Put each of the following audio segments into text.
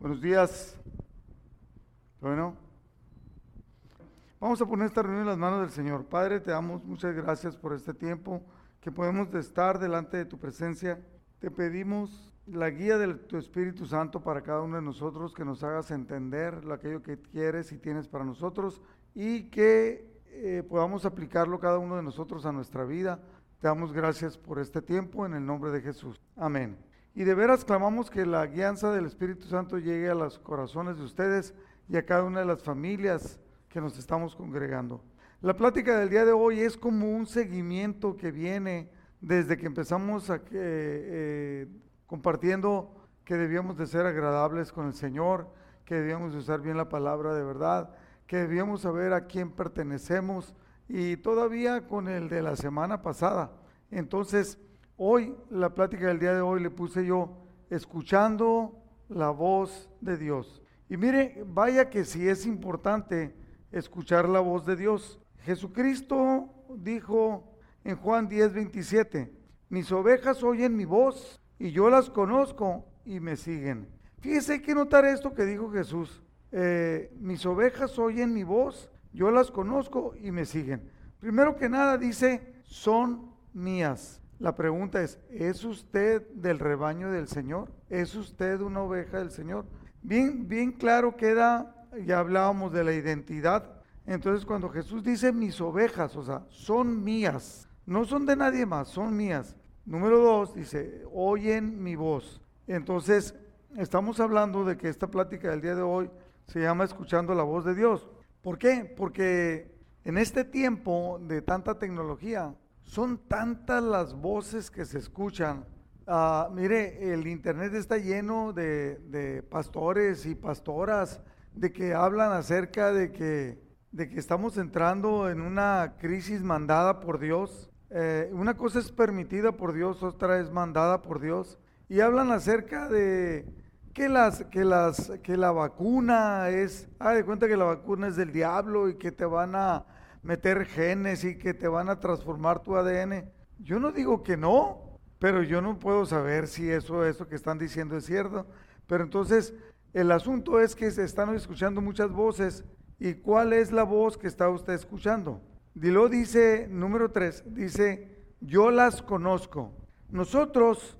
Buenos días. Bueno, vamos a poner esta reunión en las manos del Señor. Padre, te damos muchas gracias por este tiempo que podemos estar delante de tu presencia. Te pedimos la guía de tu Espíritu Santo para cada uno de nosotros, que nos hagas entender aquello que quieres y tienes para nosotros y que eh, podamos aplicarlo cada uno de nosotros a nuestra vida. Te damos gracias por este tiempo en el nombre de Jesús. Amén. Y de veras clamamos que la guianza del Espíritu Santo llegue a los corazones de ustedes y a cada una de las familias que nos estamos congregando. La plática del día de hoy es como un seguimiento que viene desde que empezamos a, eh, compartiendo que debíamos de ser agradables con el Señor, que debíamos de usar bien la palabra de verdad, que debíamos saber a quién pertenecemos y todavía con el de la semana pasada. Entonces, Hoy, la plática del día de hoy le puse yo, escuchando la voz de Dios. Y mire, vaya que si es importante escuchar la voz de Dios. Jesucristo dijo en Juan 10, 27, mis ovejas oyen mi voz y yo las conozco y me siguen. Fíjese, hay que notar esto que dijo Jesús. Eh, mis ovejas oyen mi voz, yo las conozco y me siguen. Primero que nada dice, son mías. La pregunta es, ¿es usted del rebaño del Señor? ¿Es usted una oveja del Señor? Bien, bien claro queda, ya hablábamos de la identidad. Entonces cuando Jesús dice mis ovejas, o sea, son mías, no son de nadie más, son mías. Número dos, dice, oyen mi voz. Entonces, estamos hablando de que esta plática del día de hoy se llama escuchando la voz de Dios. ¿Por qué? Porque en este tiempo de tanta tecnología, son tantas las voces que se escuchan. Ah, mire, el internet está lleno de, pastores y pastoras de que hablan acerca de que, de que estamos entrando en una crisis mandada por Dios. Eh, una cosa es permitida por Dios, otra es mandada por Dios. Y hablan acerca de que, las, que, las, que la vacuna es, ah, de cuenta que la vacuna es del diablo y que te van a meter genes y que te van a transformar tu ADN. Yo no digo que no, pero yo no puedo saber si eso, eso que están diciendo es cierto. Pero entonces, el asunto es que se están escuchando muchas voces. ¿Y cuál es la voz que está usted escuchando? Dilo dice, número tres, dice, yo las conozco. Nosotros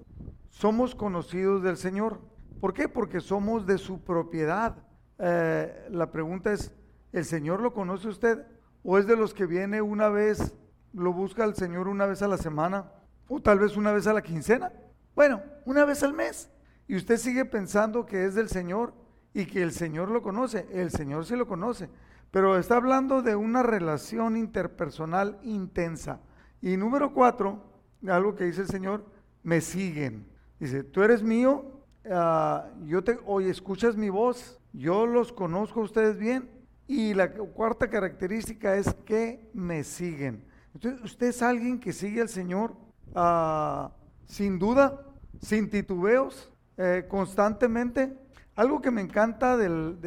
somos conocidos del Señor. ¿Por qué? Porque somos de su propiedad. Eh, la pregunta es, ¿el Señor lo conoce usted? ¿O es de los que viene una vez, lo busca el Señor una vez a la semana? ¿O tal vez una vez a la quincena? Bueno, una vez al mes. Y usted sigue pensando que es del Señor y que el Señor lo conoce. El Señor sí lo conoce. Pero está hablando de una relación interpersonal intensa. Y número cuatro, algo que dice el Señor, me siguen. Dice, tú eres mío, ah, yo te, hoy escuchas mi voz, yo los conozco a ustedes bien y la cuarta característica es que me siguen. Usted es alguien que sigue al Señor ah, sin duda, sin titubeos, eh, constantemente. Algo que me encanta del,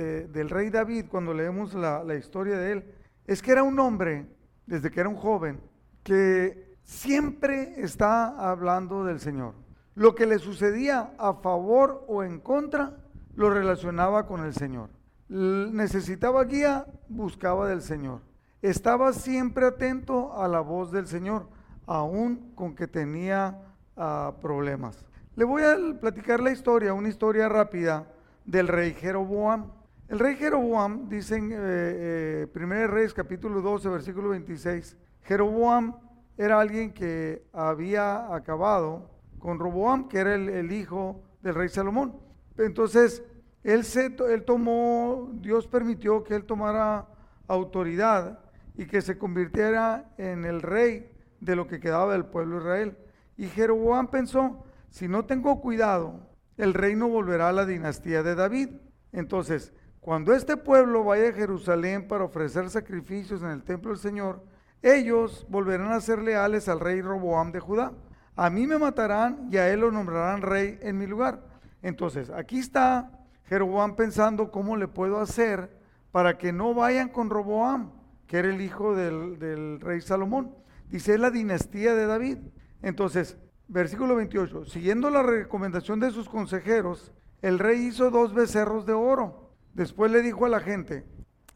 rey David cuando leemos la, la historia de él es que era un hombre, desde que era un joven, que siempre está hablando del Señor. Lo que le sucedía a favor o en contra lo relacionaba con el Señor necesitaba guía, buscaba del Señor. Estaba siempre atento a la voz del Señor, aún con que tenía ah, problemas. Le voy a platicar la historia, una historia rápida del rey Jeroboam. El rey Jeroboam, dice en eh, 1 eh, Reyes capítulo 12, versículo 26, Jeroboam era alguien que había acabado con Roboam, que era el hijo del rey Salomón. Entonces, él, se, él tomó, Dios permitió que él tomara autoridad y que se convirtiera en el rey de lo que quedaba del pueblo de Israel. Y Jeroboam pensó, si no tengo cuidado, el reino volverá a la dinastía de David. Entonces, cuando este pueblo vaya a Jerusalén para ofrecer sacrificios en el templo del Señor, ellos volverán a ser leales al rey Roboam de Judá. A mí me matarán y a él lo nombrarán rey en mi lugar. Entonces, aquí está Jeroboam pensando cómo le puedo hacer para que no vayan con Roboam, que era el hijo del, rey Salomón. Dice, es la dinastía de David. Entonces, versículo 28, siguiendo la recomendación de sus consejeros, el rey hizo dos becerros de oro. Después le dijo a la gente,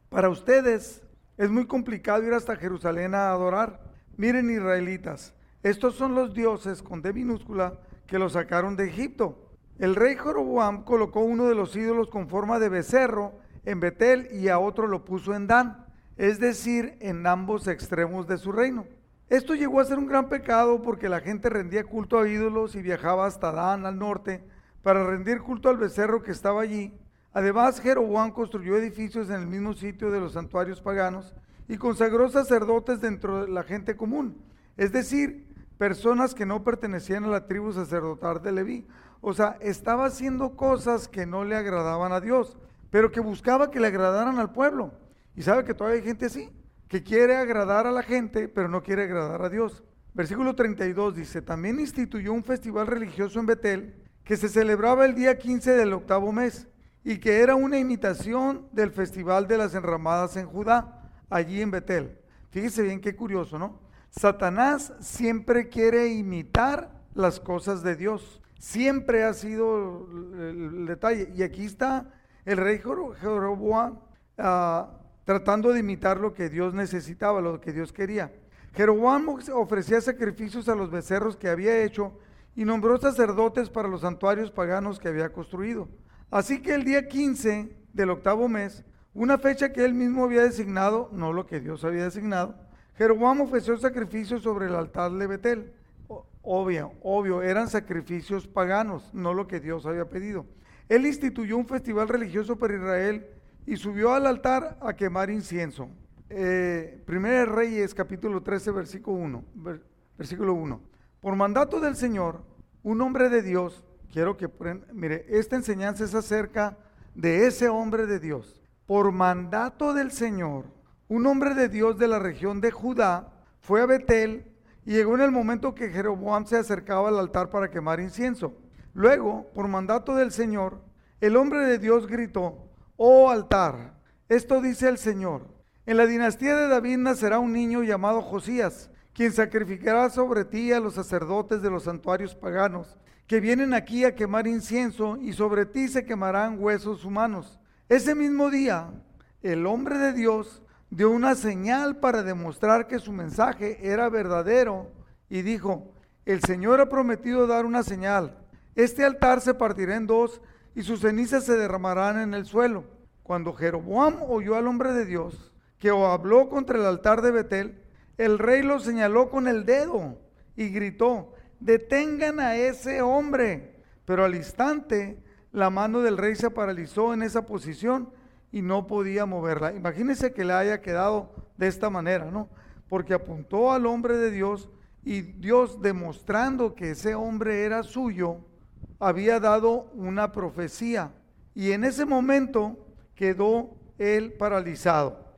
para ustedes es muy complicado ir hasta Jerusalén a adorar. Miren israelitas, estos son los dioses con D minúscula que los sacaron de Egipto. El rey Joroboam colocó uno de los ídolos con forma de becerro en Betel y a otro lo puso en Dan, es decir, en ambos extremos de su reino. Esto llegó a ser un gran pecado porque la gente rendía culto a ídolos y viajaba hasta Dan al norte para rendir culto al becerro que estaba allí. Además, Jeroboam construyó edificios en el mismo sitio de los santuarios paganos y consagró sacerdotes dentro de la gente común, es decir, personas que no pertenecían a la tribu sacerdotal de Leví. O sea, estaba haciendo cosas que no le agradaban a Dios, pero que buscaba que le agradaran al pueblo. Y sabe que todavía hay gente así, que quiere agradar a la gente, pero no quiere agradar a Dios. Versículo 32 dice, también instituyó un festival religioso en Betel que se celebraba el día 15 del octavo mes y que era una imitación del festival de las enramadas en Judá, allí en Betel. Fíjese bien qué curioso, ¿no? Satanás siempre quiere imitar las cosas de Dios. Siempre ha sido el, detalle. Y aquí está el rey Jeroboam ah, tratando de imitar lo que Dios necesitaba, lo que Dios quería. Jeroboam ofrecía sacrificios a los becerros que había hecho y nombró sacerdotes para los santuarios paganos que había construido. Así que el día 15 del octavo mes, una fecha que él mismo había designado, no lo que Dios había designado, Jeroboam ofreció sacrificios sobre el altar de Betel. Obvio, obvio, eran sacrificios paganos, no lo que Dios había pedido. Él instituyó un festival religioso para Israel y subió al altar a quemar incienso. Eh, Primera Reyes, capítulo 13, versículo 1. Versículo 1. Por mandato del Señor, un hombre de Dios, quiero que, mire, esta enseñanza es acerca de ese hombre de Dios. Por mandato del Señor, un hombre de Dios de la región de Judá fue a Betel y llegó en el momento que Jeroboam se acercaba al altar para quemar incienso. Luego, por mandato del Señor, el hombre de Dios gritó, oh altar, esto dice el Señor, en la dinastía de David nacerá un niño llamado Josías, quien sacrificará sobre ti a los sacerdotes de los santuarios paganos, que vienen aquí a quemar incienso, y sobre ti se quemarán huesos humanos. Ese mismo día, el hombre de Dios dio una señal para demostrar que su mensaje era verdadero y dijo, el Señor ha prometido dar una señal. Este altar se partirá en dos y sus cenizas se derramarán en el suelo. Cuando Jeroboam oyó al hombre de Dios, que habló contra el altar de Betel, el rey lo señaló con el dedo y gritó, detengan a ese hombre. Pero al instante la mano del rey se paralizó en esa posición y no podía moverla. Imagínense que le haya quedado de esta manera, ¿no? Porque apuntó al hombre de Dios y Dios demostrando que ese hombre era suyo, había dado una profecía. Y en ese momento quedó él paralizado.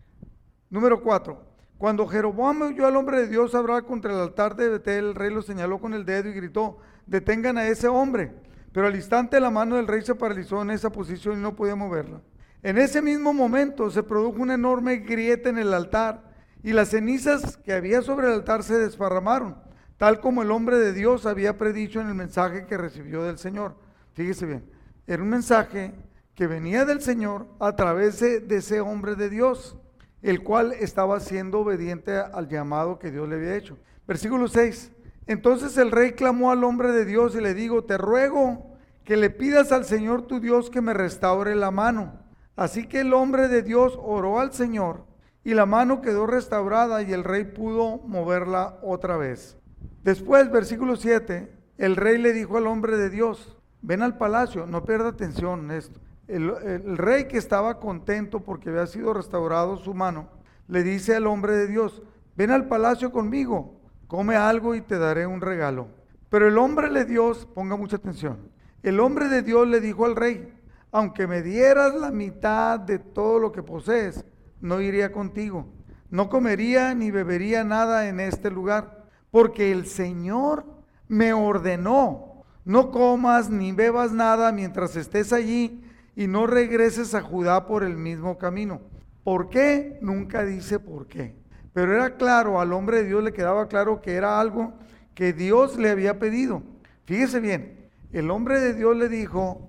Número cuatro. Cuando Jeroboam oyó al hombre de Dios hablar contra el altar de Betel, el rey lo señaló con el dedo y gritó, detengan a ese hombre. Pero al instante la mano del rey se paralizó en esa posición y no podía moverla. En ese mismo momento se produjo una enorme grieta en el altar y las cenizas que había sobre el altar se desparramaron, tal como el hombre de Dios había predicho en el mensaje que recibió del Señor. Fíjese bien, era un mensaje que venía del Señor a través de, ese hombre de Dios, el cual estaba siendo obediente al llamado que Dios le había hecho. Versículo 6. Entonces el rey clamó al hombre de Dios y le digo, te ruego que le pidas al Señor tu Dios que me restaure la mano. Así que el hombre de Dios oró al Señor y la mano quedó restaurada y el rey pudo moverla otra vez. Después, versículo 7, el rey le dijo al hombre de Dios, ven al palacio, no pierda atención en esto. El, el, rey que estaba contento porque había sido restaurado su mano, le dice al hombre de Dios, ven al palacio conmigo, come algo y te daré un regalo. Pero el hombre de Dios, ponga mucha atención, el hombre de Dios le dijo al rey, aunque me dieras la mitad de todo lo que posees, no iría contigo. No comería ni bebería nada en este lugar, porque el Señor me ordenó, no comas ni bebas nada mientras estés allí y no regreses a Judá por el mismo camino. ¿Por qué? Nunca dice por qué. Pero era claro, al hombre de Dios le quedaba claro que era algo que Dios le había pedido. Fíjese bien, el hombre de Dios le dijo,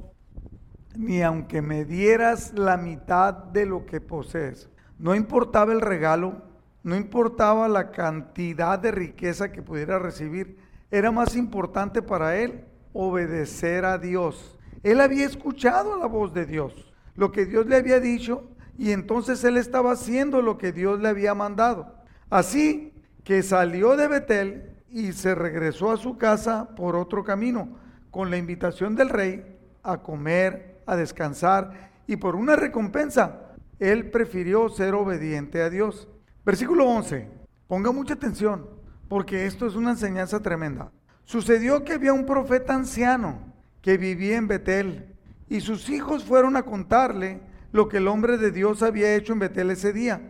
ni aunque me dieras la mitad de lo que posees. No importaba el regalo, no importaba la cantidad de riqueza que pudiera recibir, era más importante para él obedecer a Dios. Él había escuchado la voz de Dios, lo que Dios le había dicho, y entonces él estaba haciendo lo que Dios le había mandado. Así que salió de Betel y se regresó a su casa por otro camino, con la invitación del rey a comer, a descansar, y por una recompensa, él prefirió ser obediente a Dios. Versículo 11. Ponga mucha atención, porque esto es una enseñanza tremenda. Sucedió que había un profeta anciano que vivía en Betel, y sus hijos fueron a contarle lo que el hombre de Dios había hecho en Betel ese día.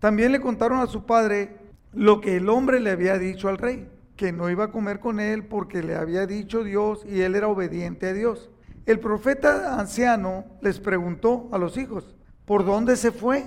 También le contaron a su padre lo que el hombre le había dicho al rey, que no iba a comer con él porque le había dicho Dios y él era obediente a Dios. El profeta anciano les preguntó a los hijos, ¿por dónde se fue?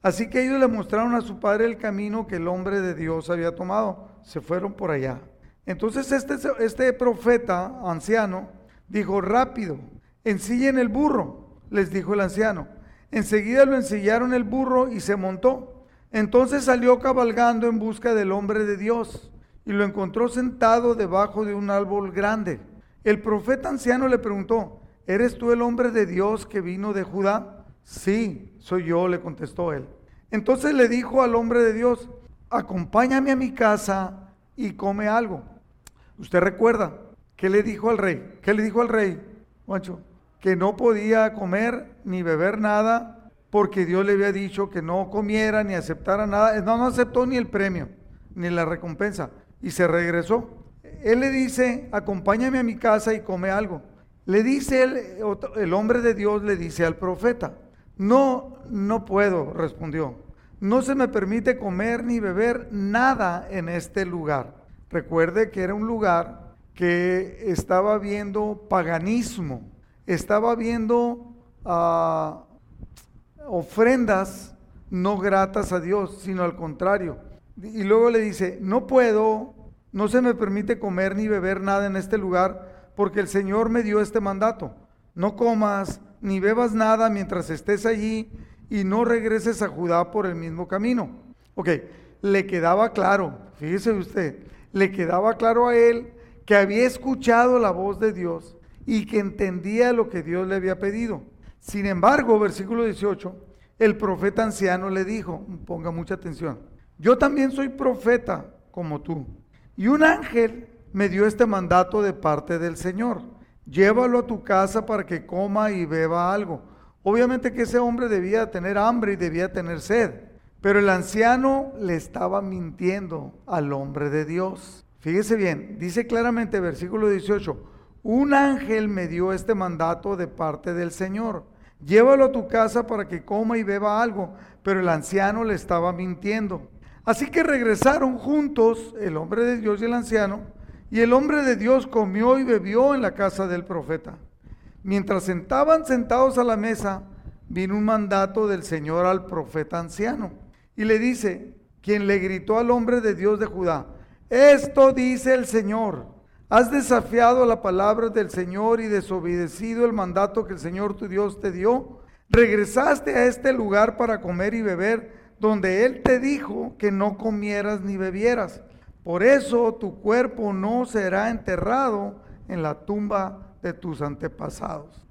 Así que ellos le mostraron a su padre el camino que el hombre de Dios había tomado. Se fueron por allá. Entonces este, este profeta anciano dijo, rápido, ensillen el burro, les dijo el anciano. Enseguida lo ensillaron el burro y se montó. Entonces salió cabalgando en busca del hombre de Dios y lo encontró sentado debajo de un árbol grande. El profeta anciano le preguntó, ¿eres tú el hombre de Dios que vino de Judá? Sí, soy yo, le contestó él. Entonces le dijo al hombre de Dios, acompáñame a mi casa y come algo. Usted recuerda, ¿qué le dijo al rey? ¿Qué le dijo al rey, Juancho? Que no podía comer ni beber nada porque Dios le había dicho que no comiera ni aceptara nada. No, no aceptó ni el premio, ni la recompensa. Y se regresó. Él le dice, acompáñame a mi casa y come algo. Le dice el, el hombre de Dios, le dice al profeta, no, no puedo, respondió. No se me permite comer ni beber nada en este lugar. Recuerde que era un lugar que estaba viendo paganismo, estaba viendo ah, ofrendas no gratas a Dios, sino al contrario. Y luego le dice, no puedo, no se me permite comer ni beber nada en este lugar, porque el Señor me dio este mandato. No comas ni bebas nada mientras estés allí y no regreses a Judá por el mismo camino. Ok, le quedaba claro, fíjese usted, le quedaba claro a él que había escuchado la voz de Dios y que entendía lo que Dios le había pedido. Sin embargo, versículo 18, el profeta anciano le dijo, ponga mucha atención, yo también soy profeta como tú. Y un ángel me dio este mandato de parte del Señor llévalo a tu casa para que coma y beba algo. Obviamente que ese hombre debía tener hambre y debía tener sed, pero el anciano le estaba mintiendo al hombre de Dios. Fíjese bien, dice claramente versículo 18, un ángel me dio este mandato de parte del Señor. Llévalo a tu casa para que coma y beba algo, pero el anciano le estaba mintiendo. Así que regresaron juntos el hombre de Dios y el anciano y el hombre de Dios comió y bebió en la casa del profeta. Mientras sentaban sentados a la mesa, vino un mandato del Señor al profeta anciano. Y le dice, quien le gritó al hombre de Dios de Judá, esto dice el Señor, has desafiado la palabra del Señor y desobedecido el mandato que el Señor tu Dios te dio. Regresaste a este lugar para comer y beber, donde Él te dijo que no comieras ni bebieras. Por eso tu cuerpo no será enterrado en la tumba de tus antepasados.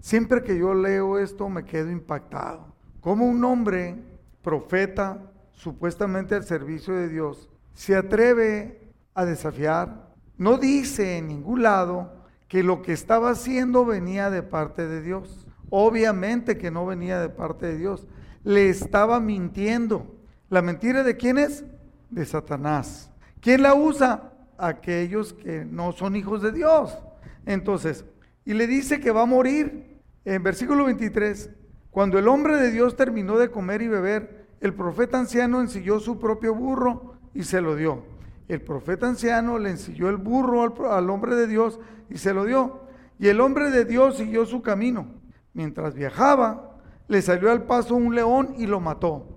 Siempre que yo leo esto me quedo impactado. Como un hombre, profeta, supuestamente al servicio de Dios, se atreve a desafiar. No dice en ningún lado que lo que estaba haciendo venía de parte de Dios. Obviamente que no venía de parte de Dios. Le estaba mintiendo. ¿La mentira de quién es? De Satanás. ¿Quién la usa? Aquellos que no son hijos de Dios. Entonces, y le dice que va a morir. En versículo 23, cuando el hombre de Dios terminó de comer y beber, el profeta anciano ensilló su propio burro y se lo dio. El profeta anciano le ensilló el burro al, al hombre de Dios y se lo dio. Y el hombre de Dios siguió su camino. Mientras viajaba, le salió al paso un león y lo mató.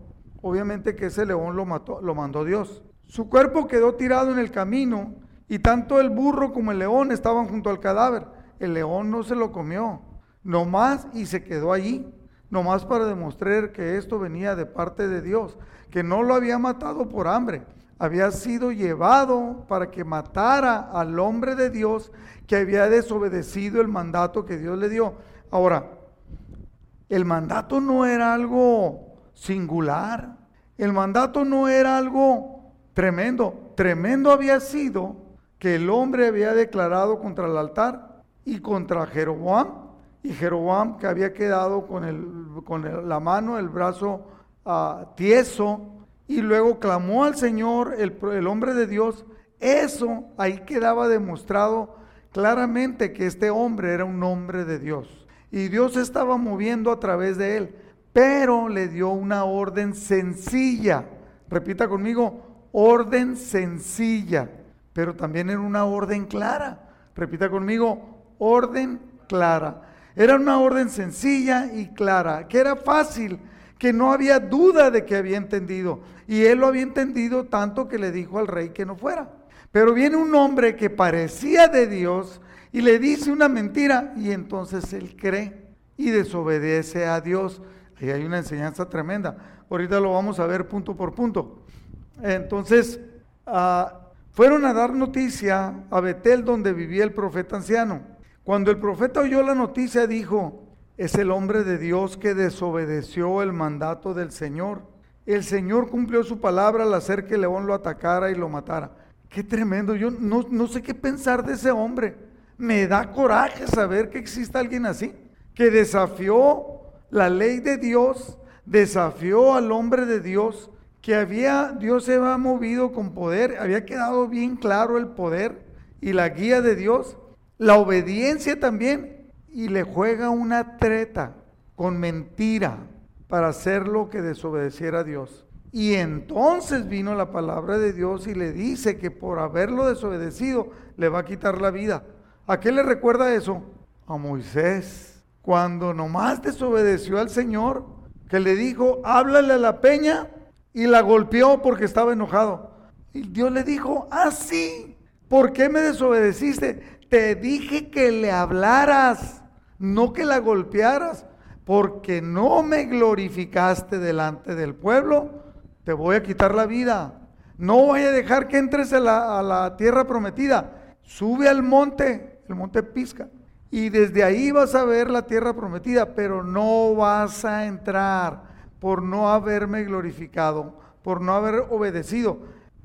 Obviamente que ese león lo mató, lo mandó Dios. Su cuerpo quedó tirado en el camino y tanto el burro como el león estaban junto al cadáver. El león no se lo comió, nomás y se quedó allí, nomás para demostrar que esto venía de parte de Dios, que no lo había matado por hambre, había sido llevado para que matara al hombre de Dios que había desobedecido el mandato que Dios le dio. Ahora, el mandato no era algo singular, el mandato no era algo tremendo, tremendo había sido que el hombre había declarado contra el altar y contra Jeroboam, y Jeroboam que había quedado con, el, con la mano, el brazo uh, tieso, y luego clamó al Señor, el, el hombre de Dios, eso ahí quedaba demostrado claramente que este hombre era un hombre de Dios. Y Dios estaba moviendo a través de él, pero le dio una orden sencilla. Repita conmigo, orden sencilla, pero también era una orden clara. Repita conmigo, orden clara. Era una orden sencilla y clara, que era fácil que no había duda de que había entendido. Y él lo había entendido tanto que le dijo al rey que no fuera. Pero viene un hombre que parecía de Dios y le dice una mentira y entonces él cree y desobedece a Dios. Ahí hay una enseñanza tremenda. Ahorita lo vamos a ver punto por punto. Entonces, ah, fueron a dar noticia a Betel donde vivía el profeta anciano. Cuando el profeta oyó la noticia dijo, es el hombre de Dios que desobedeció el mandato del Señor. El Señor cumplió su palabra al hacer que el león lo atacara y lo matara. Qué tremendo. Yo no, no sé qué pensar de ese hombre. Me da coraje saber que existe alguien así, que desafió la ley de Dios, desafió al hombre de Dios, que había, Dios se había movido con poder, había quedado bien claro el poder y la guía de Dios, la obediencia también, y le juega una treta con mentira para hacer lo que desobedeciera a Dios. Y entonces vino la palabra de Dios y le dice que por haberlo desobedecido le va a quitar la vida. ¿A qué le recuerda eso? A Moisés, cuando nomás desobedeció al Señor, que le dijo, háblale a la peña y la golpeó porque estaba enojado. Y Dios le dijo, ah, sí, ¿por qué me desobedeciste? Te dije que le hablaras no que la golpearas, porque no me glorificaste delante del pueblo, te voy a quitar la vida. No voy a dejar que entres a la, tierra prometida. Sube al monte, el monte Pisca, y desde ahí vas a ver la tierra prometida, pero no vas a entrar por no haberme glorificado, por no haber obedecido.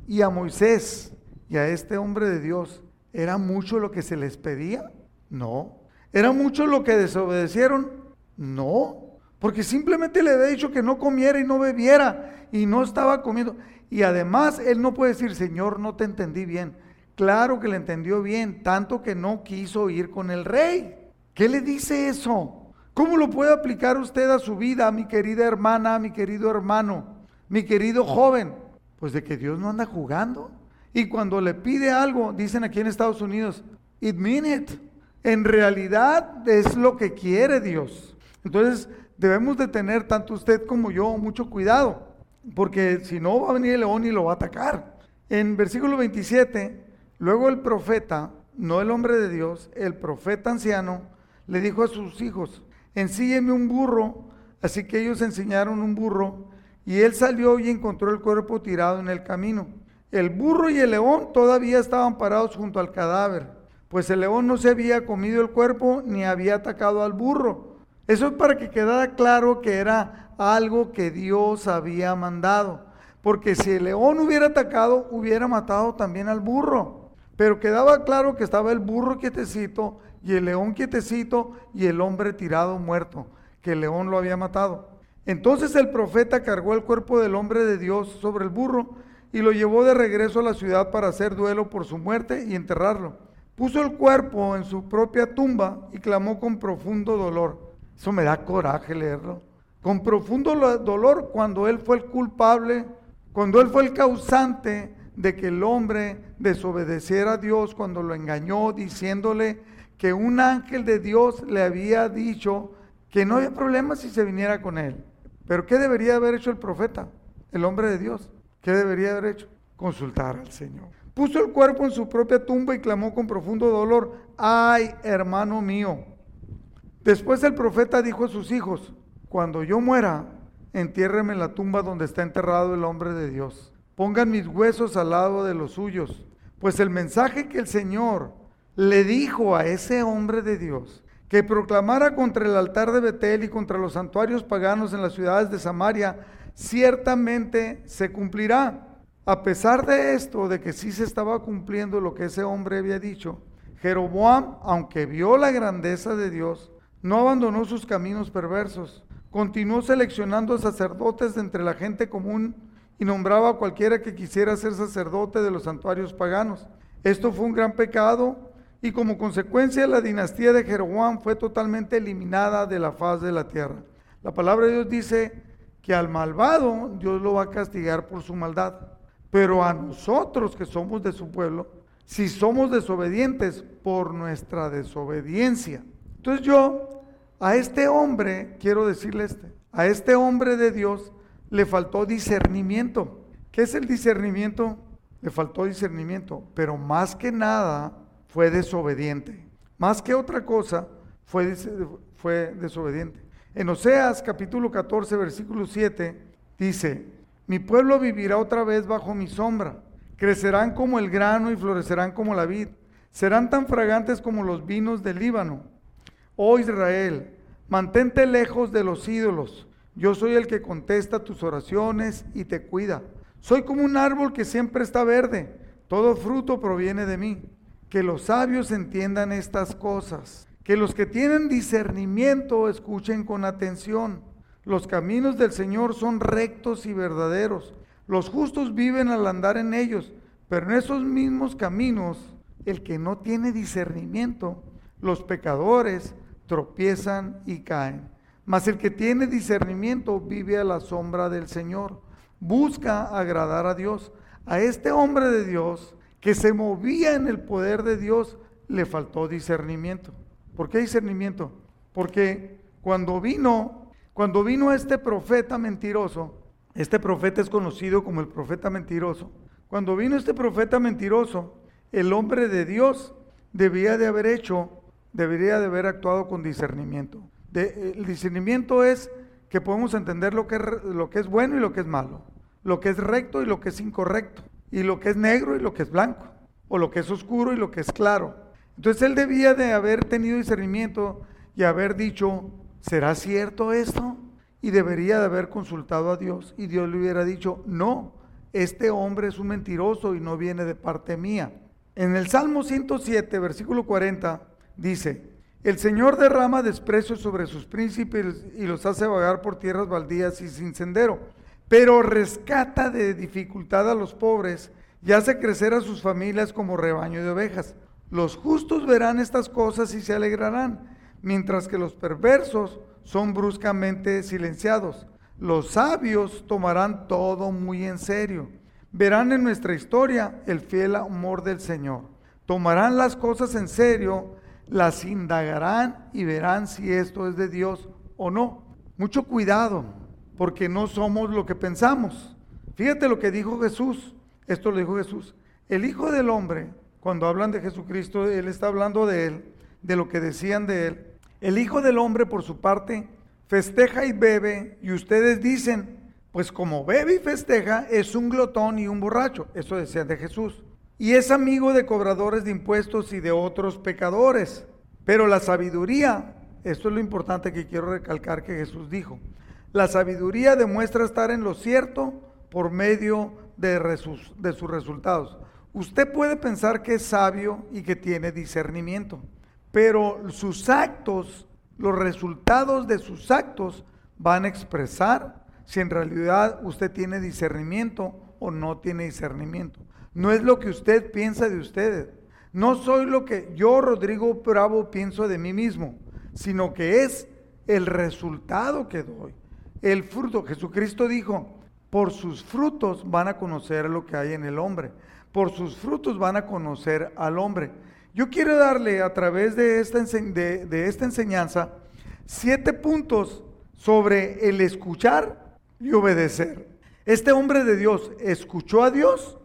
Y a Moisés y a este hombre de Dios, ¿era mucho lo que se les pedía? No. ¿Era mucho lo que desobedecieron? No, porque simplemente le había dicho que no comiera y no bebiera y no estaba comiendo. Y además él no puede decir, Señor, no te entendí bien. Claro que le entendió bien, tanto que no quiso ir con el rey. ¿Qué le dice eso? ¿Cómo lo puede aplicar usted a su vida, mi querida hermana, mi querido hermano, mi querido joven? Pues de que Dios no anda jugando. Y cuando le pide algo, dicen aquí en Estados Unidos, it mean it. En realidad es lo que quiere Dios. Entonces debemos de tener, tanto usted como yo, mucho cuidado, porque si no va a venir el león y lo va a atacar. En versículo 27, luego el profeta, no el hombre de Dios, el profeta anciano, le dijo a sus hijos, ensílleme un burro. Así que ellos enseñaron un burro y él salió y encontró el cuerpo tirado en el camino. El burro y el león todavía estaban parados junto al cadáver pues el león no se había comido el cuerpo ni había atacado al burro. Eso es para que quedara claro que era algo que Dios había mandado. Porque si el león hubiera atacado, hubiera matado también al burro. Pero quedaba claro que estaba el burro quietecito y el león quietecito y el hombre tirado muerto, que el león lo había matado. Entonces el profeta cargó el cuerpo del hombre de Dios sobre el burro y lo llevó de regreso a la ciudad para hacer duelo por su muerte y enterrarlo. Puso el cuerpo en su propia tumba y clamó con profundo dolor. Eso me da coraje leerlo. Con profundo dolor cuando él fue el culpable, cuando él fue el causante de que el hombre desobedeciera a Dios, cuando lo engañó diciéndole que un ángel de Dios le había dicho que no había problema si se viniera con él. Pero ¿qué debería haber hecho el profeta, el hombre de Dios? ¿Qué debería haber hecho? Consultar al Señor. Puso el cuerpo en su propia tumba y clamó con profundo dolor, ay hermano mío, Después el profeta dijo a sus hijos, cuando yo muera, entiérreme en la tumba donde está enterrado el hombre de Dios. Pongan mis huesos al lado de los suyos. Pues el mensaje que el Señor le dijo a ese hombre de Dios, que proclamara contra el altar de Betel y contra los santuarios paganos en las ciudades de Samaria, ciertamente se cumplirá. A pesar de esto, de que sí se estaba cumpliendo lo que ese hombre había dicho, Jeroboam, aunque vio la grandeza de Dios, no abandonó sus caminos perversos. Continuó seleccionando sacerdotes de entre la gente común y nombraba a cualquiera que quisiera ser sacerdote de los santuarios paganos. Esto fue un gran pecado y como consecuencia la dinastía de Jeroboam fue totalmente eliminada de la faz de la tierra. La palabra de Dios dice que al malvado Dios lo va a castigar por su maldad, pero a nosotros que somos de su pueblo, si somos desobedientes por nuestra desobediencia. Entonces yo a este hombre, quiero decirle este, a este hombre de Dios le faltó discernimiento. ¿Qué es el discernimiento? Le faltó discernimiento, pero más que nada fue desobediente. Más que otra cosa, fue, fue desobediente. En Oseas capítulo 14, versículo 7, dice, mi pueblo vivirá otra vez bajo mi sombra, crecerán como el grano y florecerán como la vid, serán tan fragantes como los vinos del Líbano. Oh Israel, mantente lejos de los ídolos, yo soy el que contesta tus oraciones y te cuida. Soy como un árbol que siempre está verde. Todo fruto proviene de mí. Que los sabios entiendan estas cosas. Que los que tienen discernimiento escuchen con atención. Los caminos del Señor son rectos y verdaderos. Los justos viven al andar en ellos. Pero en esos mismos caminos, el que no tiene discernimiento, los pecadores tropiezan y caen. Mas el que tiene discernimiento vive a la sombra del Señor. Busca agradar a Dios. A este hombre de Dios que se movía en el poder de Dios le faltó discernimiento. ¿Por qué discernimiento? Porque cuando vino, cuando vino este profeta mentiroso, este profeta es conocido como el profeta mentiroso. Cuando vino este profeta mentiroso, el hombre de Dios debía de haber hecho, debería de haber actuado con discernimiento el discernimiento es que podemos entender lo que, es, lo que es bueno y lo que es malo, lo que es recto y lo que es incorrecto, y lo que es negro y lo que es blanco, o lo que es oscuro y lo que es claro. Entonces él debía de haber tenido discernimiento y haber dicho, ¿será cierto esto? Y debería de haber consultado a Dios y Dios le hubiera dicho, no, este hombre es un mentiroso y no viene de parte mía. En el Salmo 107, versículo 40, dice, el Señor derrama desprecio sobre sus príncipes y los hace vagar por tierras baldías y sin sendero, pero rescata de dificultad a los pobres y hace crecer a sus familias como rebaño de ovejas. Los justos verán estas cosas y se alegrarán, mientras que los perversos son bruscamente silenciados. Los sabios tomarán todo muy en serio. Verán en nuestra historia el fiel amor del Señor. Tomarán las cosas en serio las indagarán y verán si esto es de Dios o no. Mucho cuidado, porque no somos lo que pensamos. Fíjate lo que dijo Jesús. Esto lo dijo Jesús. El Hijo del Hombre, cuando hablan de Jesucristo, Él está hablando de Él, de lo que decían de Él. El Hijo del Hombre, por su parte, festeja y bebe, y ustedes dicen, pues como bebe y festeja, es un glotón y un borracho. Eso decían de Jesús y es amigo de cobradores de impuestos y de otros pecadores. Pero la sabiduría, esto es lo importante que quiero recalcar que Jesús dijo, la sabiduría demuestra estar en lo cierto por medio de, de sus resultados. Usted puede pensar que es sabio y que tiene discernimiento, pero sus actos, los resultados de sus actos van a expresar si en realidad usted tiene discernimiento o no tiene discernimiento. No es lo que usted piensa de usted. No soy lo que yo, Rodrigo Bravo, pienso de mí mismo, sino que es el resultado que doy. El fruto. Jesucristo dijo, por sus frutos van a conocer lo que hay en el hombre. Por sus frutos van a conocer al hombre. Yo quiero darle a través de esta, de, de esta enseñanza siete puntos sobre el escuchar y obedecer. Este hombre de Dios escuchó a Dios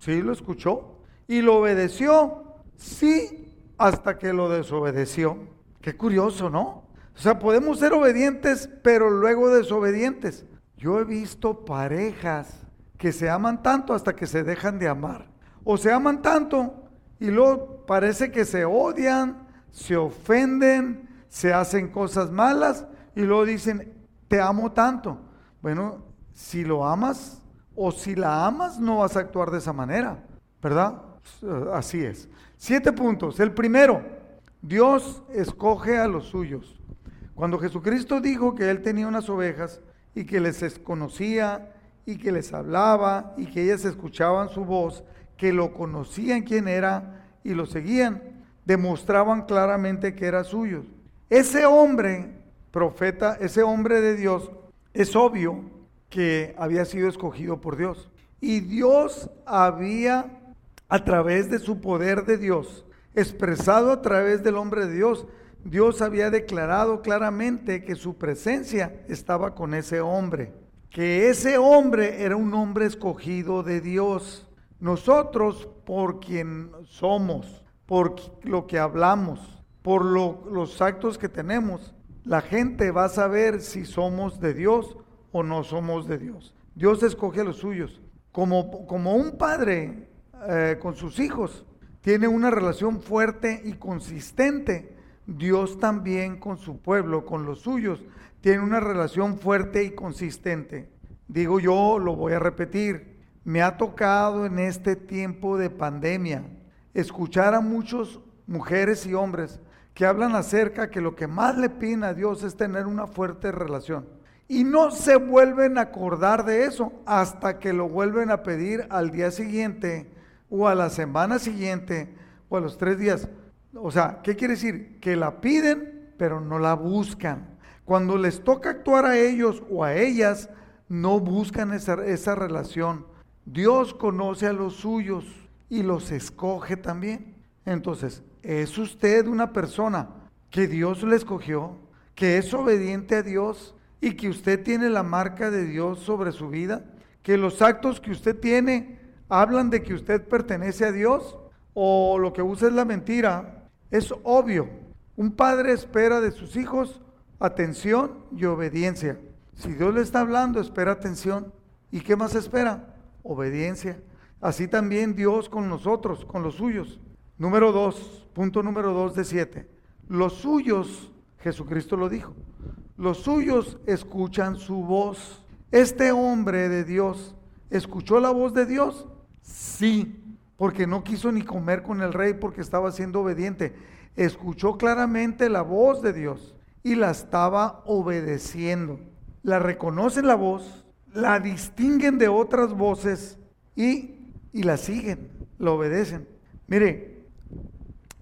Sí, lo escuchó. Y lo obedeció. Sí, hasta que lo desobedeció. Qué curioso, ¿no? O sea, podemos ser obedientes, pero luego desobedientes. Yo he visto parejas que se aman tanto hasta que se dejan de amar. O se aman tanto y luego parece que se odian, se ofenden, se hacen cosas malas y luego dicen, te amo tanto. Bueno, si lo amas o si la amas, no vas a actuar de esa manera, ¿verdad? Así es. Siete puntos. El primero, Dios escoge a los suyos. Cuando Jesucristo dijo que Él tenía unas ovejas y que les conocía y que les hablaba y que ellas escuchaban su voz, que lo conocían quién era y lo seguían, demostraban claramente que era suyo. Ese hombre, profeta, ese hombre de Dios, es obvio que había sido escogido por Dios. Y Dios había, a través de su poder de Dios, expresado a través del hombre de Dios, Dios había declarado claramente que su presencia estaba con ese hombre, que ese hombre era un hombre escogido de Dios. Nosotros, por quien somos, por lo que hablamos, por los actos que tenemos, la gente va a saber si somos de Dios o no somos de Dios. Dios escoge a los suyos. Como, como un padre eh, con sus hijos tiene una relación fuerte y consistente, Dios también con su pueblo, con los suyos, tiene una relación fuerte y consistente. Digo yo, lo voy a repetir, me ha tocado en este tiempo de pandemia escuchar a muchas mujeres y hombres que hablan acerca que lo que más le piden a Dios es tener una fuerte relación. Y no se vuelven a acordar de eso hasta que lo vuelven a pedir al día siguiente o a la semana siguiente o a los tres días. O sea, ¿qué quiere decir? Que la piden, pero no la buscan. Cuando les toca actuar a ellos o a ellas, no buscan esa, esa relación. Dios conoce a los suyos y los escoge también. Entonces, ¿es usted una persona que Dios le escogió, que es obediente a Dios y que usted tiene la marca de Dios sobre su vida? ¿Que los actos que usted tiene hablan de que usted pertenece a Dios? ¿O lo que usa es la mentira es obvio. Un padre espera de sus hijos atención y obediencia. Si Dios le está hablando, espera atención. ¿Y qué más espera? Obediencia. Así también Dios con nosotros, con los suyos. Número dos, punto número dos de siete. Los suyos, Jesucristo lo dijo, los suyos escuchan su voz. Este hombre de Dios, ¿escuchó la voz de Dios? Sí porque no quiso ni comer con el rey porque estaba siendo obediente. Escuchó claramente la voz de Dios y la estaba obedeciendo. La reconocen la voz, la distinguen de otras voces y, y la siguen, la obedecen. Mire,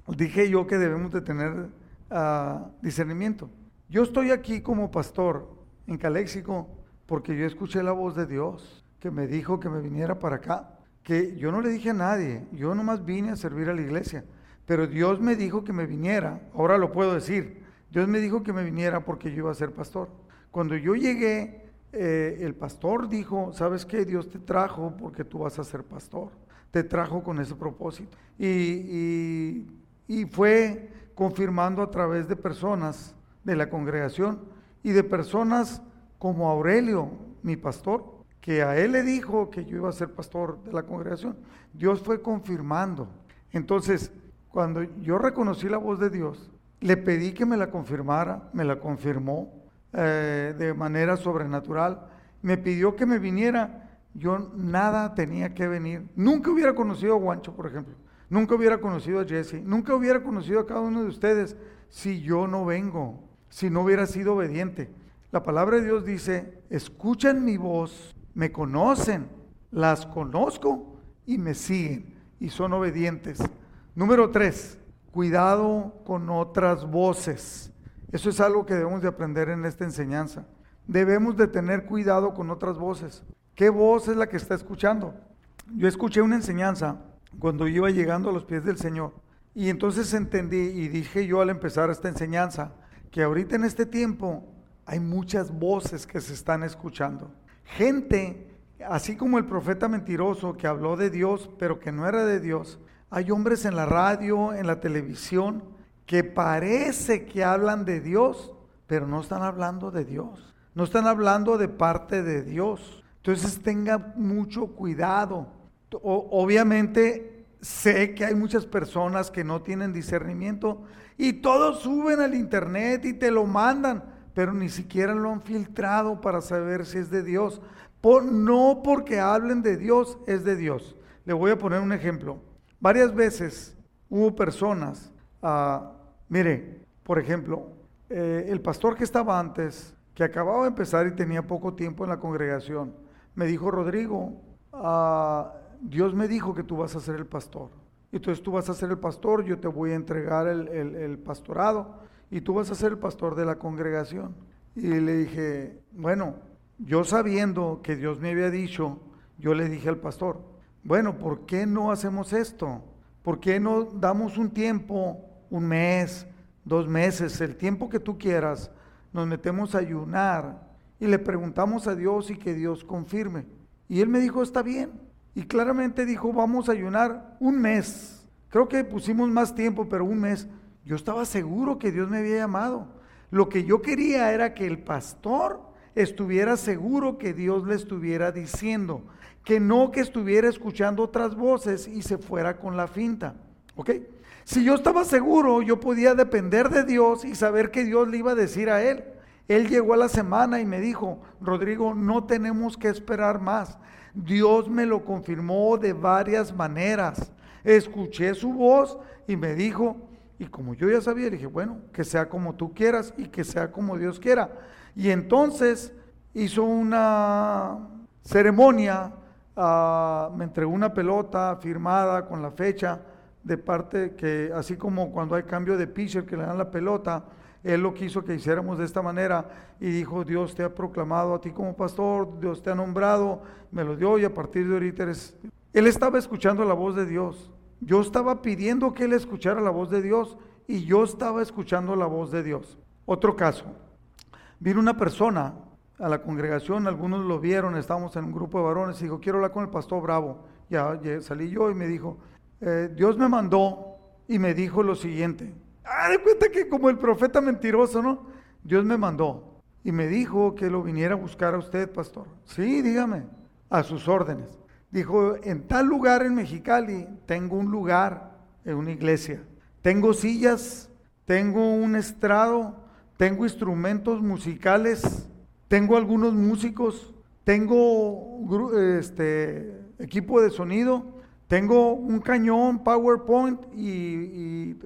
dije yo que debemos de tener ah, discernimiento. Yo estoy aquí como pastor en Caléxico porque yo escuché la voz de Dios que me dijo que me viniera para acá que yo no le dije a nadie, yo nomás vine a servir a la iglesia, pero Dios me dijo que me viniera, ahora lo puedo decir, Dios me dijo que me viniera porque yo iba a ser pastor. Cuando yo llegué, eh, el pastor dijo, ¿sabes qué? Dios te trajo porque tú vas a ser pastor, te trajo con ese propósito. Y, y fue confirmando a través de personas de la congregación y de personas como Aurelio, mi pastor, que a él le dijo que yo iba a ser pastor de la congregación. Dios fue confirmando. Entonces, cuando yo reconocí la voz de Dios, le pedí que me la confirmara, me la confirmó eh, de manera sobrenatural. Me pidió que me viniera. Yo nada tenía que venir. Nunca hubiera conocido a Guancho, por ejemplo. Nunca hubiera conocido a Jesse. Nunca hubiera conocido a cada uno de ustedes si yo no vengo, si no hubiera sido obediente. La palabra de Dios dice, escuchen mi voz me conocen, las conozco y me siguen y son obedientes. Número tres, cuidado con otras voces. Eso es algo que debemos de aprender en esta enseñanza. Debemos de tener cuidado con otras voces. ¿Qué voz es la que está escuchando? Yo escuché una enseñanza cuando iba llegando a los pies del Señor y entonces entendí y dije yo al empezar esta enseñanza que ahorita en este tiempo hay muchas voces que se están escuchando. Gente, así como el profeta mentiroso que habló de Dios, pero que no era de Dios, hay hombres en la radio, en la televisión, que parece que hablan de Dios, pero no están hablando de Dios. No están hablando de parte de Dios. Entonces tenga mucho cuidado. obviamente sé que hay muchas personas que no tienen discernimiento y todos suben al internet y te lo mandan, pero ni siquiera lo han filtrado para saber si es de Dios. no porque hablen de Dios, es de Dios. Le voy a poner un ejemplo. Varias veces hubo personas, uh, mire, por ejemplo, eh, el pastor que estaba antes, que acababa de empezar y tenía poco tiempo en la congregación, me dijo, Rodrigo, uh, Dios me dijo que tú vas a ser el pastor. Entonces tú vas a ser el pastor, yo te voy a entregar el, pastorado y tú vas a ser el pastor de la congregación. Y le dije, bueno, yo sabiendo que Dios me había dicho, yo le dije al pastor, bueno, ¿por qué no hacemos esto? ¿Por qué no damos un tiempo, un mes, dos meses, el tiempo que tú quieras, nos metemos a ayunar y le preguntamos a Dios y que Dios confirme? Y él me dijo, está bien. Y claramente dijo, vamos a ayunar un mes. Creo que pusimos más tiempo, pero un mes. Yo estaba seguro que Dios me había llamado. Lo que yo quería era que el pastor estuviera seguro que Dios le estuviera diciendo, que no que estuviera escuchando otras voces y se fuera con la finta. ¿Ok? Si yo estaba seguro, yo podía depender de Dios y saber que Dios le iba a decir a él. Él llegó a la semana y me dijo, Rodrigo, no tenemos que esperar más. Dios me lo confirmó de varias maneras. Escuché su voz y me dijo, y como yo ya sabía, dije, bueno, que sea como tú quieras y que sea como Dios quiera. Y entonces hizo una ceremonia, ah, me entregó una pelota firmada con la fecha de parte que, así como cuando hay cambio de pitcher que le dan la pelota, él lo quiso que hiciéramos de esta manera y dijo, Dios te ha proclamado a ti como pastor, Dios te ha nombrado, me lo dio y a partir de ahorita eres... Él estaba escuchando la voz de Dios. Yo estaba pidiendo que él escuchara la voz de Dios y yo estaba escuchando la voz de Dios. Otro caso, vino una persona a la congregación, algunos lo vieron, estábamos en un grupo de varones y dijo, quiero hablar con el pastor Bravo. Ya, salí yo y me dijo, eh, Dios me mandó y me dijo lo siguiente, Ah, de cuenta que como el profeta mentiroso, ¿no? Dios me mandó y me dijo que lo viniera a buscar a usted, pastor. Sí, dígame, a sus órdenes. Dijo, en tal lugar en Mexicali tengo un lugar en una iglesia. Tengo sillas, tengo un estrado, tengo instrumentos musicales, tengo algunos músicos, tengo este, equipo de sonido, tengo un cañón, PowerPoint y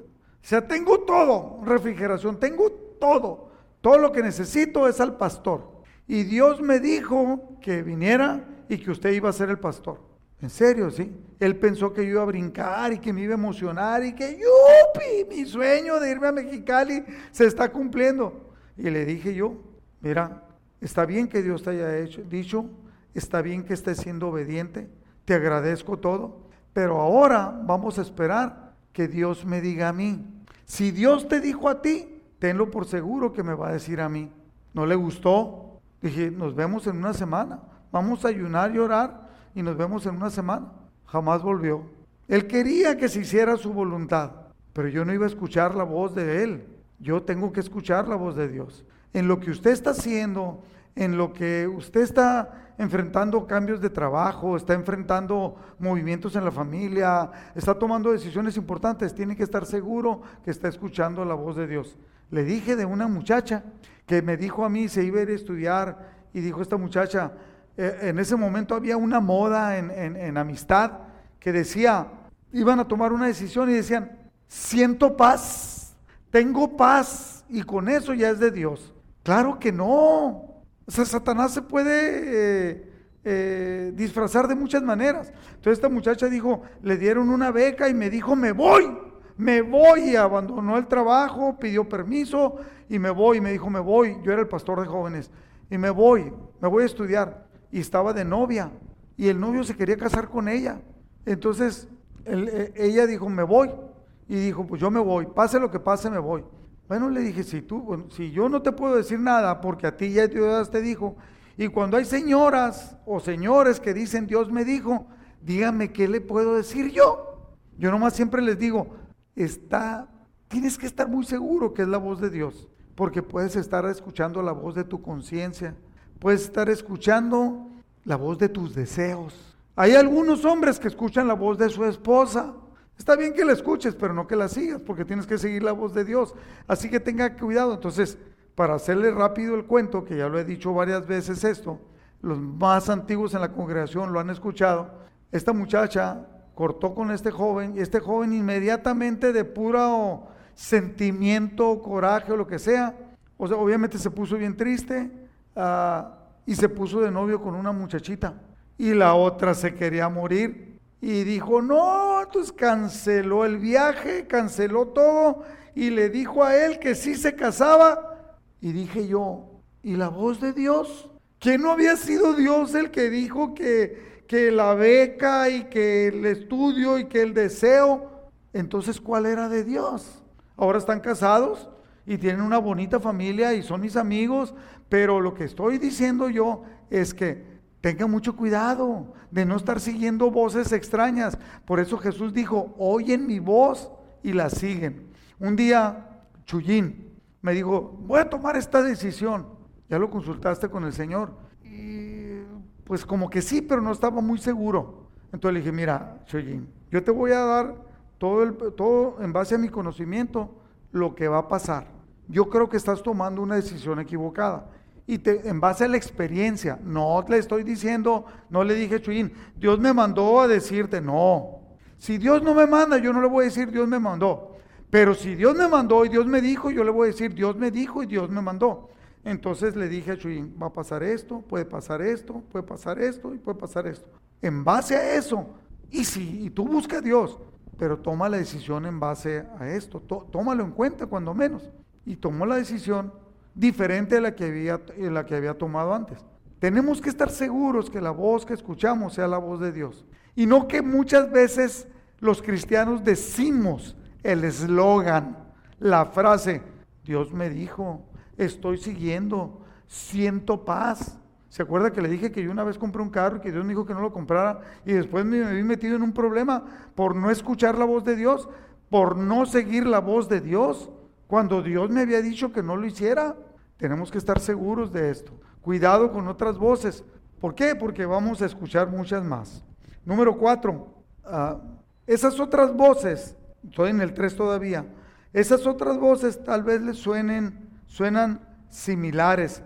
o sea, tengo todo, refrigeración, tengo todo. Todo lo que necesito es al pastor. Y Dios me dijo que viniera y que usted iba a ser el pastor. En serio, sí. Él pensó que yo iba a brincar y que me iba a emocionar y que ¡yupi! Mi sueño de irme a Mexicali se está cumpliendo. Y le dije yo, mira, está bien que Dios te haya hecho, dicho, está bien que estés siendo obediente, te agradezco todo, pero ahora vamos a esperar que Dios me diga a mí. Si Dios te dijo a ti, tenlo por seguro que me va a decir a mí. ¿No le gustó? Dije, nos vemos en una semana. Vamos a ayunar y orar y nos vemos en una semana. Jamás volvió. Él quería que se hiciera su voluntad, pero yo no iba a escuchar la voz de él. Yo tengo que escuchar la voz de Dios. En lo que usted está haciendo, en lo que usted está enfrentando cambios de trabajo, está enfrentando movimientos en la familia, está tomando decisiones importantes, tiene que estar seguro que está escuchando la voz de Dios. Le dije de una muchacha que me dijo a mí, se iba a ir a estudiar, y dijo esta muchacha, eh, en ese momento había una moda en, en amistad que decía, iban a tomar una decisión y decían, siento paz, tengo paz, y con eso ya es de Dios. Claro que no, o sea, Satanás se puede eh, eh, disfrazar de muchas maneras. Entonces esta muchacha dijo, le dieron una beca y me dijo, me voy, me voy. Y abandonó el trabajo, pidió permiso y me voy. Me dijo, me voy. Yo era el pastor de jóvenes. Y me voy, me voy a estudiar. Y estaba de novia. Y el novio se quería casar con ella. Entonces eh, ella dijo, me voy. Y dijo, pues yo me voy. Pase lo que pase, me voy. Bueno, le dije, si tú, si yo no te puedo decir nada porque a ti ya Dios te dijo, y cuando hay señoras o señores que dicen Dios me dijo, dígame qué le puedo decir yo. Yo nomás siempre les digo, está, tienes que estar muy seguro que es la voz de Dios. porque puedes estar escuchando la voz de tu conciencia, puedes estar escuchando la voz de tus deseos. Hay algunos hombres que escuchan la voz de su esposa. Está bien que la escuches, pero no que la sigas, porque tienes que seguir la voz de Dios. Así que tenga cuidado. Entonces, para hacerle rápido el cuento, que ya lo he dicho varias veces esto, los más antiguos en la congregación lo han escuchado, esta muchacha cortó con este joven y este joven inmediatamente de puro sentimiento, coraje o lo que sea, o sea, obviamente se puso bien triste ah, y se puso de novio con una muchachita y la otra se quería morir y dijo, no, entonces canceló el viaje, canceló todo y le dijo a él que sí se casaba y dije yo, ¿y la voz de Dios? ¿Que no había sido Dios el que dijo que, que la beca y que el estudio y que el deseo? Entonces, ¿cuál era de Dios? Ahora están casados y tienen una bonita familia y son mis amigos, pero lo que estoy diciendo yo es que tengan mucho cuidado de no estar siguiendo voces extrañas. Por eso Jesús dijo, oyen mi voz y la siguen. Un día, Chuyín, me dijo, voy a tomar esta decisión. ¿Ya lo consultaste con el Señor? Y pues como que sí, pero no estaba muy seguro. Entonces le dije, mira, Shoyin, yo te voy a dar todo, el, todo en base a mi conocimiento lo que va a pasar. Yo creo que estás tomando una decisión equivocada. Y en base a la experiencia, no le estoy diciendo, no le dije, Chuyin, Dios me mandó a decirte, no. Si Dios no me manda, yo no le voy a decir, Dios me mandó. Pero si Dios me mandó y Dios me dijo, yo le voy a decir, Dios me dijo y Dios me mandó. Entonces le dije a Chuyin, va a pasar esto, puede pasar esto, puede pasar esto y puede pasar esto. En base a eso, y si y tú busca a Dios, pero toma la decisión en base a esto, tómalo en cuenta cuando menos. Y tomó la decisión diferente a la que había, la que había tomado antes. Tenemos que estar seguros que la voz que escuchamos sea la voz de Dios. Y no que muchas veces los cristianos decimos, el eslogan, la frase, Dios me dijo, estoy siguiendo, siento paz. ¿Se acuerda que le dije que yo una vez compré un carro y que Dios me dijo que no lo comprara y después me vi metido en un problema por no escuchar la voz de Dios, por no seguir la voz de Dios, cuando Dios me había dicho que no lo hiciera? Tenemos que estar seguros de esto. Cuidado con otras voces. ¿Por qué? Porque vamos a escuchar muchas más. Número cuatro, ah, esas otras voces estoy en el 3 todavía, esas otras voces tal vez les suenen, suenan similares,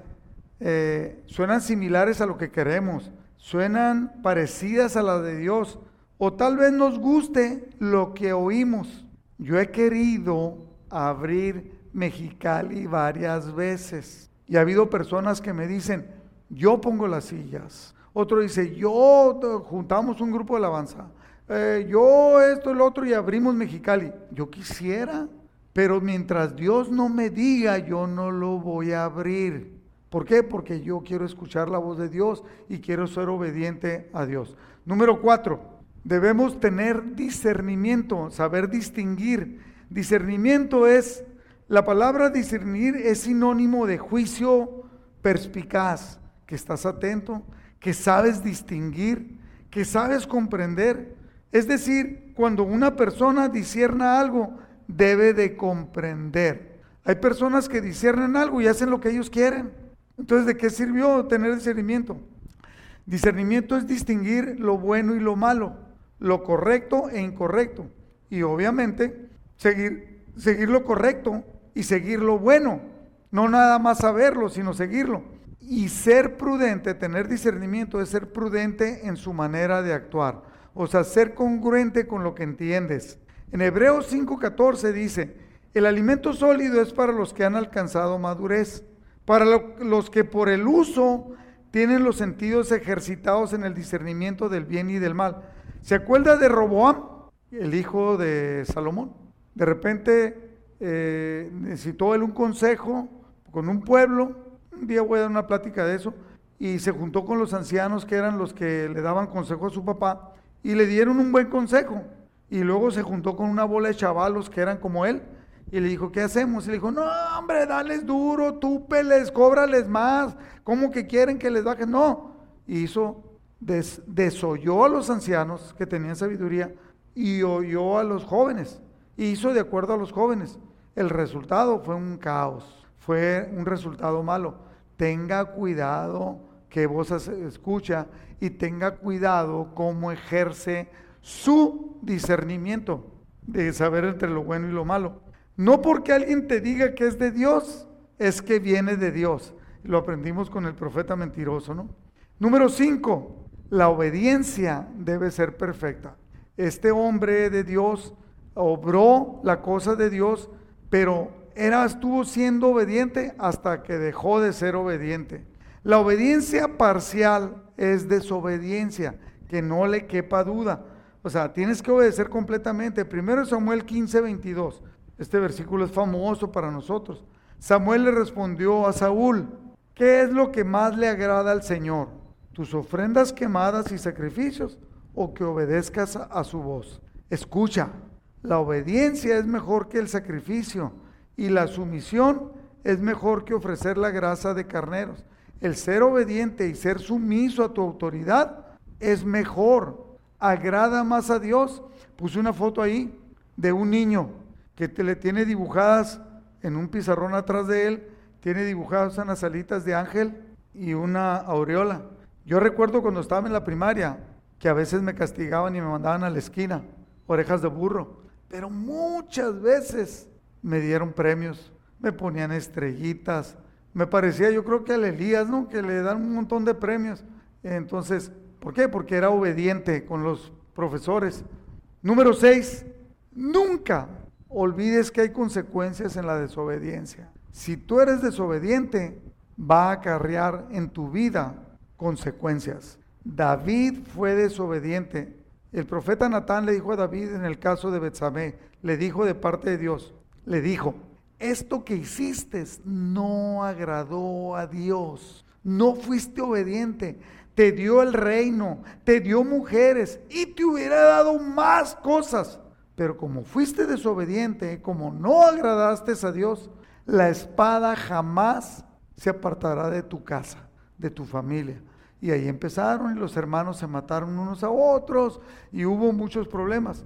eh, suenan similares a lo que queremos, suenan parecidas a las de Dios, o tal vez nos guste lo que oímos. Yo he querido abrir Mexicali varias veces y ha habido personas que me dicen, yo pongo las sillas. Otro dice, yo juntamos un grupo de alabanza. Eh, yo esto, el otro y abrimos Mexicali. Yo quisiera, pero mientras Dios no me diga, yo no lo voy a abrir. ¿Por qué? Porque yo quiero escuchar la voz de Dios y quiero ser obediente a Dios. Número cuatro, debemos tener discernimiento, saber distinguir. Discernimiento es, la palabra discernir es sinónimo de juicio perspicaz, que estás atento, que sabes distinguir, que sabes comprender. Es decir, cuando una persona disierna algo, debe de comprender. Hay personas que disciernen algo y hacen lo que ellos quieren. Entonces, ¿de qué sirvió tener discernimiento? Discernimiento es distinguir lo bueno y lo malo, lo correcto e incorrecto. Y obviamente, seguir, seguir lo correcto y seguir lo bueno. No nada más saberlo, sino seguirlo. Y ser prudente, tener discernimiento es ser prudente en su manera de actuar o sea, ser congruente con lo que entiendes. En Hebreos 5:14 dice, el alimento sólido es para los que han alcanzado madurez, para los que por el uso tienen los sentidos ejercitados en el discernimiento del bien y del mal. ¿Se acuerda de Roboam, el hijo de Salomón? De repente eh, necesitó él un consejo con un pueblo, un día voy a dar una plática de eso, y se juntó con los ancianos que eran los que le daban consejo a su papá, y le dieron un buen consejo. Y luego se juntó con una bola de chavalos que eran como él y le dijo, ¿qué hacemos? Y le dijo, no, hombre, dales duro, túpeles, cóbrales más. ¿Cómo que quieren que les bajen? No. hizo, desoyó a los ancianos que tenían sabiduría y oyó a los jóvenes. Hizo de acuerdo a los jóvenes. El resultado fue un caos. fue un resultado malo. Tenga cuidado qué voz escucha y tenga cuidado cómo ejerce su discernimiento de saber entre lo bueno y lo malo. No porque alguien te diga que es de Dios, es que viene de Dios. Lo aprendimos con el profeta mentiroso, ¿no? Número 5, la obediencia debe ser perfecta. Este hombre de Dios obró la cosa de Dios, pero era, estuvo siendo obediente hasta que dejó de ser obediente. La obediencia parcial es desobediencia, que no le quepa duda. O sea, tienes que obedecer completamente. Primero Samuel 15, 22. Este versículo es famoso para nosotros. Samuel le respondió a Saúl, ¿qué es lo que más le agrada al Señor? ¿Tus ofrendas quemadas y sacrificios o que obedezcas a su voz? Escucha, la obediencia es mejor que el sacrificio y la sumisión es mejor que ofrecer la grasa de carneros. El ser obediente y ser sumiso a tu autoridad es mejor, agrada más a Dios. Puse una foto ahí de un niño que te, le tiene dibujadas en un pizarrón atrás de él, tiene dibujadas unas alitas de ángel y una aureola. Yo recuerdo cuando estaba en la primaria que a veces me castigaban y me mandaban a la esquina, orejas de burro, pero muchas veces me dieron premios, me ponían estrellitas, me parecía yo creo que a Elías, ¿no? Que le dan un montón de premios. Entonces, ¿por qué? Porque era obediente con los profesores. Número seis, nunca olvides que hay consecuencias en la desobediencia. Si tú eres desobediente, va a acarrear en tu vida consecuencias. David fue desobediente. El profeta Natán le dijo a David en el caso de Betsabé, le dijo de parte de Dios, le dijo, esto que hiciste no agradó a Dios, no fuiste obediente, te dio el reino, te dio mujeres y te hubiera dado más cosas. Pero como fuiste desobediente, como no agradaste a Dios, la espada jamás se apartará de tu casa, de tu familia. Y ahí empezaron y los hermanos se mataron unos a otros y hubo muchos problemas.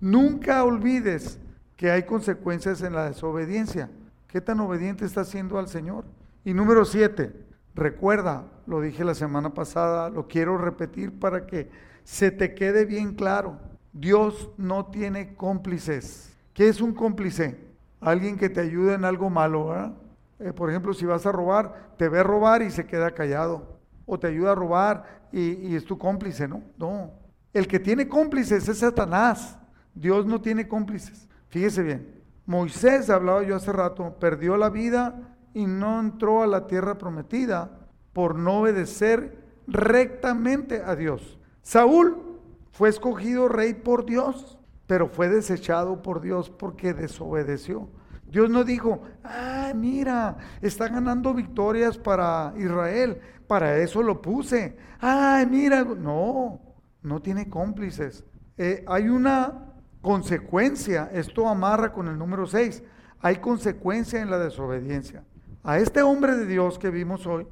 Nunca olvides que hay consecuencias en la desobediencia. ¿Qué tan obediente estás siendo al Señor? Y número siete, recuerda, lo dije la semana pasada, lo quiero repetir para que se te quede bien claro. Dios no tiene cómplices. ¿Qué es un cómplice? Alguien que te ayude en algo malo, ¿verdad? Eh, por ejemplo, si vas a robar, te ve robar y se queda callado. O te ayuda a robar y, es tu cómplice, ¿no? No. El que tiene cómplices es Satanás. Dios no tiene cómplices. Fíjese bien, Moisés, hablaba yo hace rato, perdió la vida y no entró a la tierra prometida por no obedecer rectamente a Dios. Saúl fue escogido rey por Dios, pero fue desechado por Dios porque desobedeció. Dios no dijo, ah, mira, está ganando victorias para Israel, para eso lo puse. Ah, mira, no, no tiene cómplices. Eh, hay una consecuencia, esto amarra con el número 6, hay consecuencia en la desobediencia. A este hombre de Dios que vimos hoy,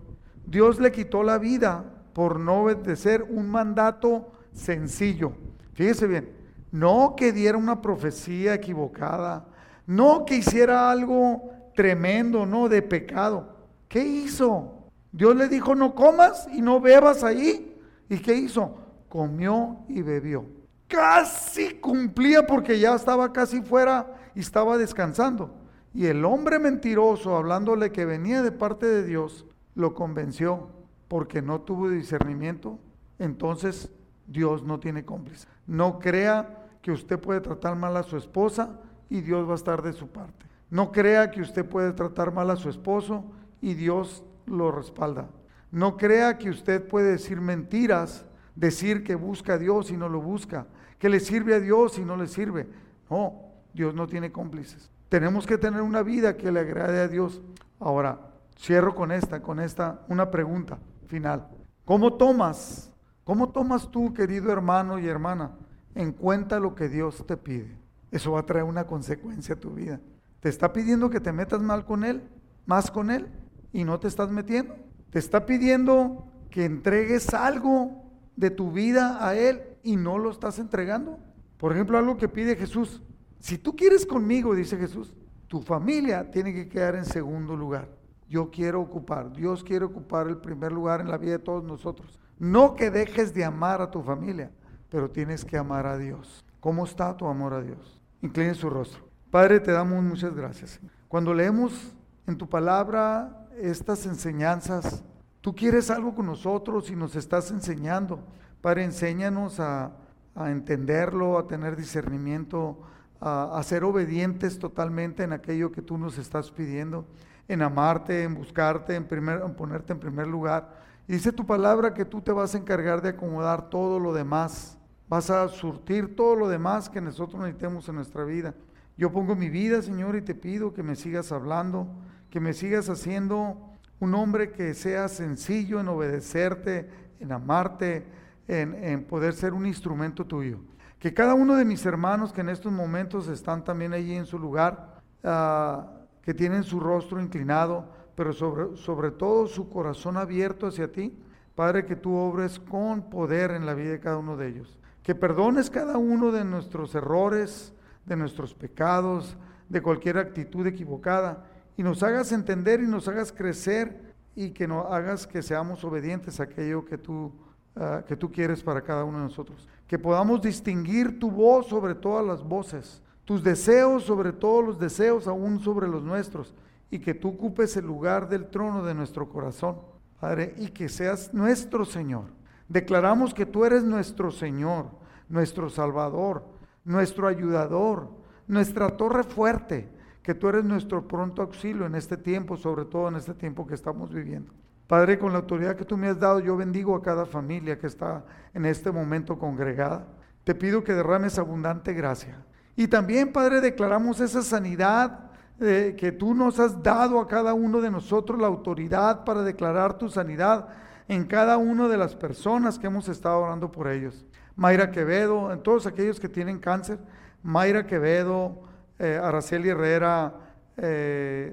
Dios le quitó la vida por no obedecer un mandato sencillo. Fíjese bien, no que diera una profecía equivocada, no que hiciera algo tremendo, no de pecado. ¿Qué hizo? Dios le dijo, no comas y no bebas ahí. ¿Y qué hizo? Comió y bebió casi cumplía porque ya estaba casi fuera y estaba descansando. Y el hombre mentiroso, hablándole que venía de parte de Dios, lo convenció porque no tuvo discernimiento. Entonces Dios no tiene cómplice. No crea que usted puede tratar mal a su esposa y Dios va a estar de su parte. No crea que usted puede tratar mal a su esposo y Dios lo respalda. No crea que usted puede decir mentiras, decir que busca a Dios y no lo busca que le sirve a Dios y no le sirve. No, Dios no tiene cómplices. Tenemos que tener una vida que le agrade a Dios. Ahora, cierro con esta, con esta, una pregunta final. ¿Cómo tomas, cómo tomas tú, querido hermano y hermana, en cuenta lo que Dios te pide? Eso va a traer una consecuencia a tu vida. ¿Te está pidiendo que te metas mal con Él, más con Él, y no te estás metiendo? ¿Te está pidiendo que entregues algo de tu vida a Él y no lo estás entregando. Por ejemplo, algo que pide Jesús. Si tú quieres conmigo, dice Jesús, Tu familia tiene que quedar en segundo lugar. Yo quiero ocupar, Dios quiere ocupar el primer lugar en la vida de todos nosotros. No que dejes de amar a tu familia, pero tienes que amar a Dios. ¿Cómo está tu amor a Dios? Incline su rostro. Padre, te damos muchas gracias. Cuando leemos en tu palabra estas enseñanzas, tú quieres algo con nosotros y nos estás enseñando. Padre, enséñanos a, a entenderlo, a tener discernimiento, a, ser obedientes totalmente en aquello que tú nos estás pidiendo, en amarte, en buscarte, en, primer, en ponerte en primer lugar. Y dice tu palabra que tú te vas a encargar de acomodar todo lo demás, vas a surtir todo lo demás que nosotros necesitemos en nuestra vida. Yo pongo mi vida, Señor, y te pido que me sigas hablando, que me sigas haciendo un hombre que sea sencillo en obedecerte, en amarte, en, en poder ser un instrumento tuyo. Que cada uno de mis hermanos que en estos momentos están también allí en su lugar, ah, que tienen su rostro inclinado, pero sobre, sobre todo su corazón abierto hacia ti, Padre, que tú obres con poder en la vida de cada uno de ellos. Que perdones cada uno de nuestros errores, de nuestros pecados, de cualquier actitud equivocada, y nos hagas entender y nos hagas crecer y que nos hagas que seamos obedientes a aquello que tú Ah, que tú quieres para cada uno de nosotros. Que podamos distinguir tu voz sobre todas las voces, tus deseos sobre todos los deseos, aún sobre los nuestros, y que tú ocupes el lugar del trono de nuestro corazón, Padre, y que seas nuestro Señor. Declaramos que tú eres nuestro Señor, nuestro Salvador, nuestro ayudador, nuestra torre fuerte, que tú eres nuestro pronto auxilio en este tiempo, sobre todo en este tiempo que estamos viviendo. Padre, con la autoridad que tú me has dado, yo bendigo a cada familia que está en este momento congregada. Te pido que derrames abundante gracia. Y también, Padre, declaramos esa sanidad eh, que tú nos has dado a cada uno de nosotros, la autoridad para declarar tu sanidad en cada una de las personas que hemos estado orando por ellos. Mayra Quevedo, en todos aquellos que tienen cáncer, Mayra Quevedo, eh, Araceli Herrera, eh,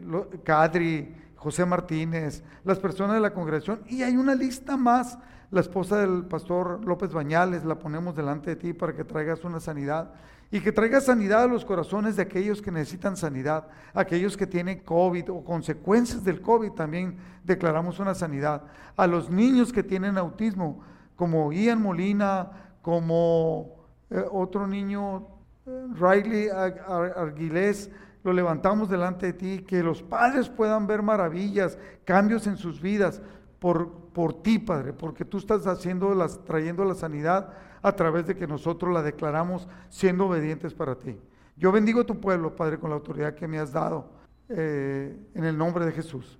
José Martínez, las personas de la congregación, y hay una lista más. La esposa del pastor López Bañales, la ponemos delante de ti para que traigas una sanidad y que traigas sanidad a los corazones de aquellos que necesitan sanidad, aquellos que tienen COVID o consecuencias del COVID, también declaramos una sanidad. A los niños que tienen autismo, como Ian Molina, como eh, otro niño, eh, Riley Arguilés, lo levantamos delante de ti, que los padres puedan ver maravillas, cambios en sus vidas por, por ti, Padre, porque tú estás haciendo las, trayendo la sanidad a través de que nosotros la declaramos siendo obedientes para ti. Yo bendigo a tu pueblo, Padre, con la autoridad que me has dado, eh, en el nombre de Jesús.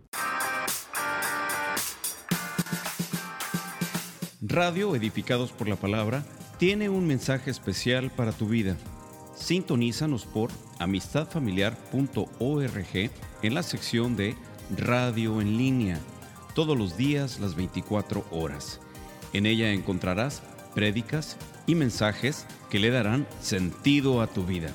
Radio Edificados por la Palabra tiene un mensaje especial para tu vida. Sintonízanos por amistadfamiliar.org en la sección de Radio en línea, todos los días las 24 horas. En ella encontrarás prédicas y mensajes que le darán sentido a tu vida.